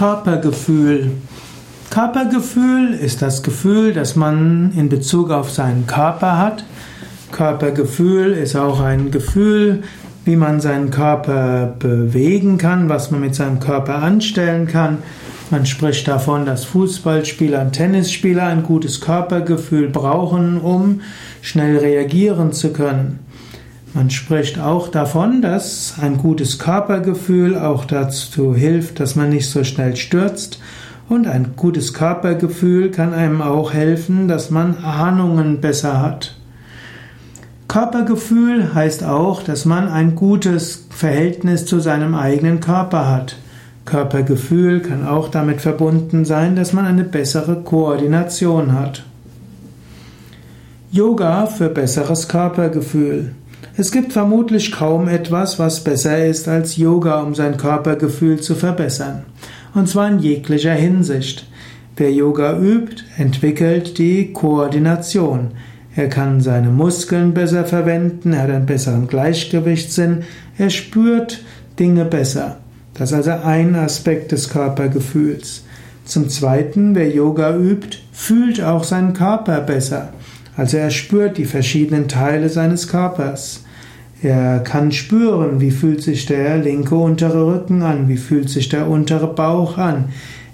Körpergefühl. Körpergefühl ist das Gefühl, das man in Bezug auf seinen Körper hat. Körpergefühl ist auch ein Gefühl, wie man seinen Körper bewegen kann, was man mit seinem Körper anstellen kann. Man spricht davon, dass Fußballspieler und Tennisspieler ein gutes Körpergefühl brauchen, um schnell reagieren zu können. Man spricht auch davon, dass ein gutes Körpergefühl auch dazu hilft, dass man nicht so schnell stürzt. Und ein gutes Körpergefühl kann einem auch helfen, dass man Ahnungen besser hat. Körpergefühl heißt auch, dass man ein gutes Verhältnis zu seinem eigenen Körper hat. Körpergefühl kann auch damit verbunden sein, dass man eine bessere Koordination hat. Yoga für besseres Körpergefühl. Es gibt vermutlich kaum etwas, was besser ist als Yoga, um sein Körpergefühl zu verbessern. Und zwar in jeglicher Hinsicht. Wer Yoga übt, entwickelt die Koordination. Er kann seine Muskeln besser verwenden, er hat einen besseren Gleichgewichtssinn, er spürt Dinge besser. Das ist also ein Aspekt des Körpergefühls. Zum Zweiten, wer Yoga übt, fühlt auch seinen Körper besser. Also er spürt die verschiedenen Teile seines Körpers. Er kann spüren, wie fühlt sich der linke untere Rücken an, wie fühlt sich der untere Bauch an,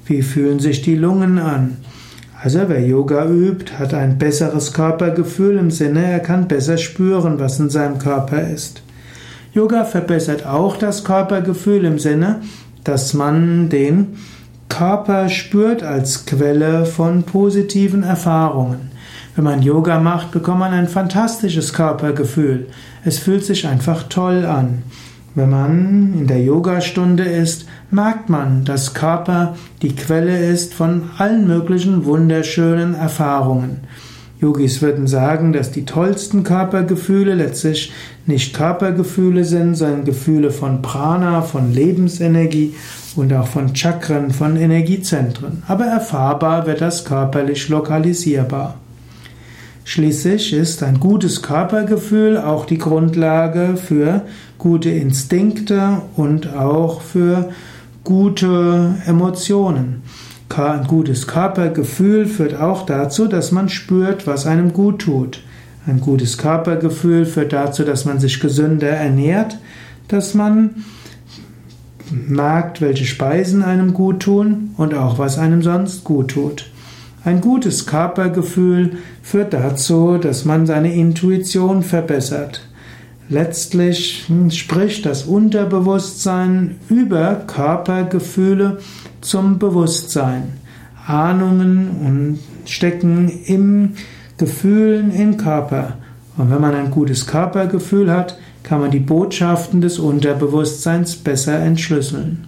wie fühlen sich die Lungen an. Also wer Yoga übt, hat ein besseres Körpergefühl im Sinne, er kann besser spüren, was in seinem Körper ist. Yoga verbessert auch das Körpergefühl im Sinne, dass man den Körper spürt als Quelle von positiven Erfahrungen. Wenn man Yoga macht, bekommt man ein fantastisches Körpergefühl. Es fühlt sich einfach toll an. Wenn man in der Yogastunde ist, merkt man, dass Körper die Quelle ist von allen möglichen wunderschönen Erfahrungen. Yogis würden sagen, dass die tollsten Körpergefühle letztlich nicht Körpergefühle sind, sondern Gefühle von Prana, von Lebensenergie und auch von Chakren, von Energiezentren. Aber erfahrbar wird das körperlich lokalisierbar. Schließlich ist ein gutes Körpergefühl auch die Grundlage für gute Instinkte und auch für gute Emotionen. Ein gutes Körpergefühl führt auch dazu, dass man spürt, was einem gut tut. Ein gutes Körpergefühl führt dazu, dass man sich gesünder ernährt, dass man merkt, welche Speisen einem gut tun und auch was einem sonst gut tut. Ein gutes Körpergefühl führt dazu, dass man seine Intuition verbessert. Letztlich spricht das Unterbewusstsein über Körpergefühle zum Bewusstsein. Ahnungen und stecken im Gefühlen im Körper. Und wenn man ein gutes Körpergefühl hat, kann man die Botschaften des Unterbewusstseins besser entschlüsseln.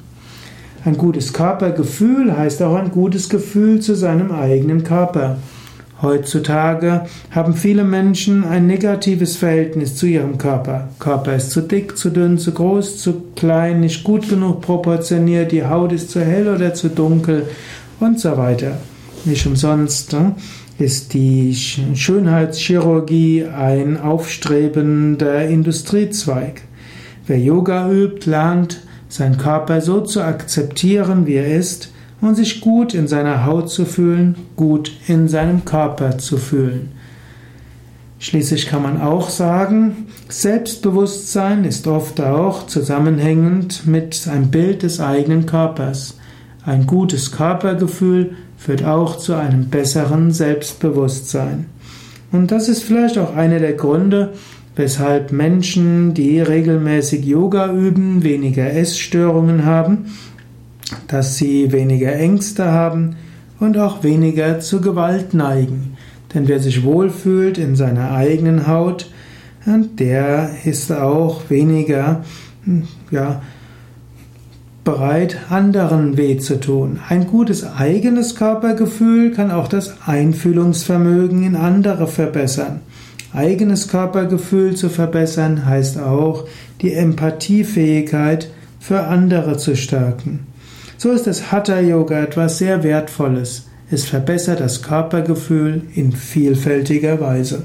Ein gutes Körpergefühl heißt auch ein gutes Gefühl zu seinem eigenen Körper. Heutzutage haben viele Menschen ein negatives Verhältnis zu ihrem Körper. Körper ist zu dick, zu dünn, zu groß, zu klein, nicht gut genug proportioniert, die Haut ist zu hell oder zu dunkel und so weiter. Nicht umsonst ne, ist die Schönheitschirurgie ein aufstrebender Industriezweig. Wer Yoga übt, lernt, seinen Körper so zu akzeptieren, wie er ist, und sich gut in seiner Haut zu fühlen, gut in seinem Körper zu fühlen. Schließlich kann man auch sagen, Selbstbewusstsein ist oft auch zusammenhängend mit einem Bild des eigenen Körpers. Ein gutes Körpergefühl führt auch zu einem besseren Selbstbewusstsein. Und das ist vielleicht auch einer der Gründe, weshalb Menschen, die regelmäßig Yoga üben, weniger Essstörungen haben dass sie weniger Ängste haben und auch weniger zu Gewalt neigen. Denn wer sich wohlfühlt in seiner eigenen Haut, der ist auch weniger hm, ja, bereit, anderen weh zu tun. Ein gutes eigenes Körpergefühl kann auch das Einfühlungsvermögen in andere verbessern. Eigenes Körpergefühl zu verbessern heißt auch, die Empathiefähigkeit für andere zu stärken. So ist das Hatha Yoga etwas sehr Wertvolles. Es verbessert das Körpergefühl in vielfältiger Weise.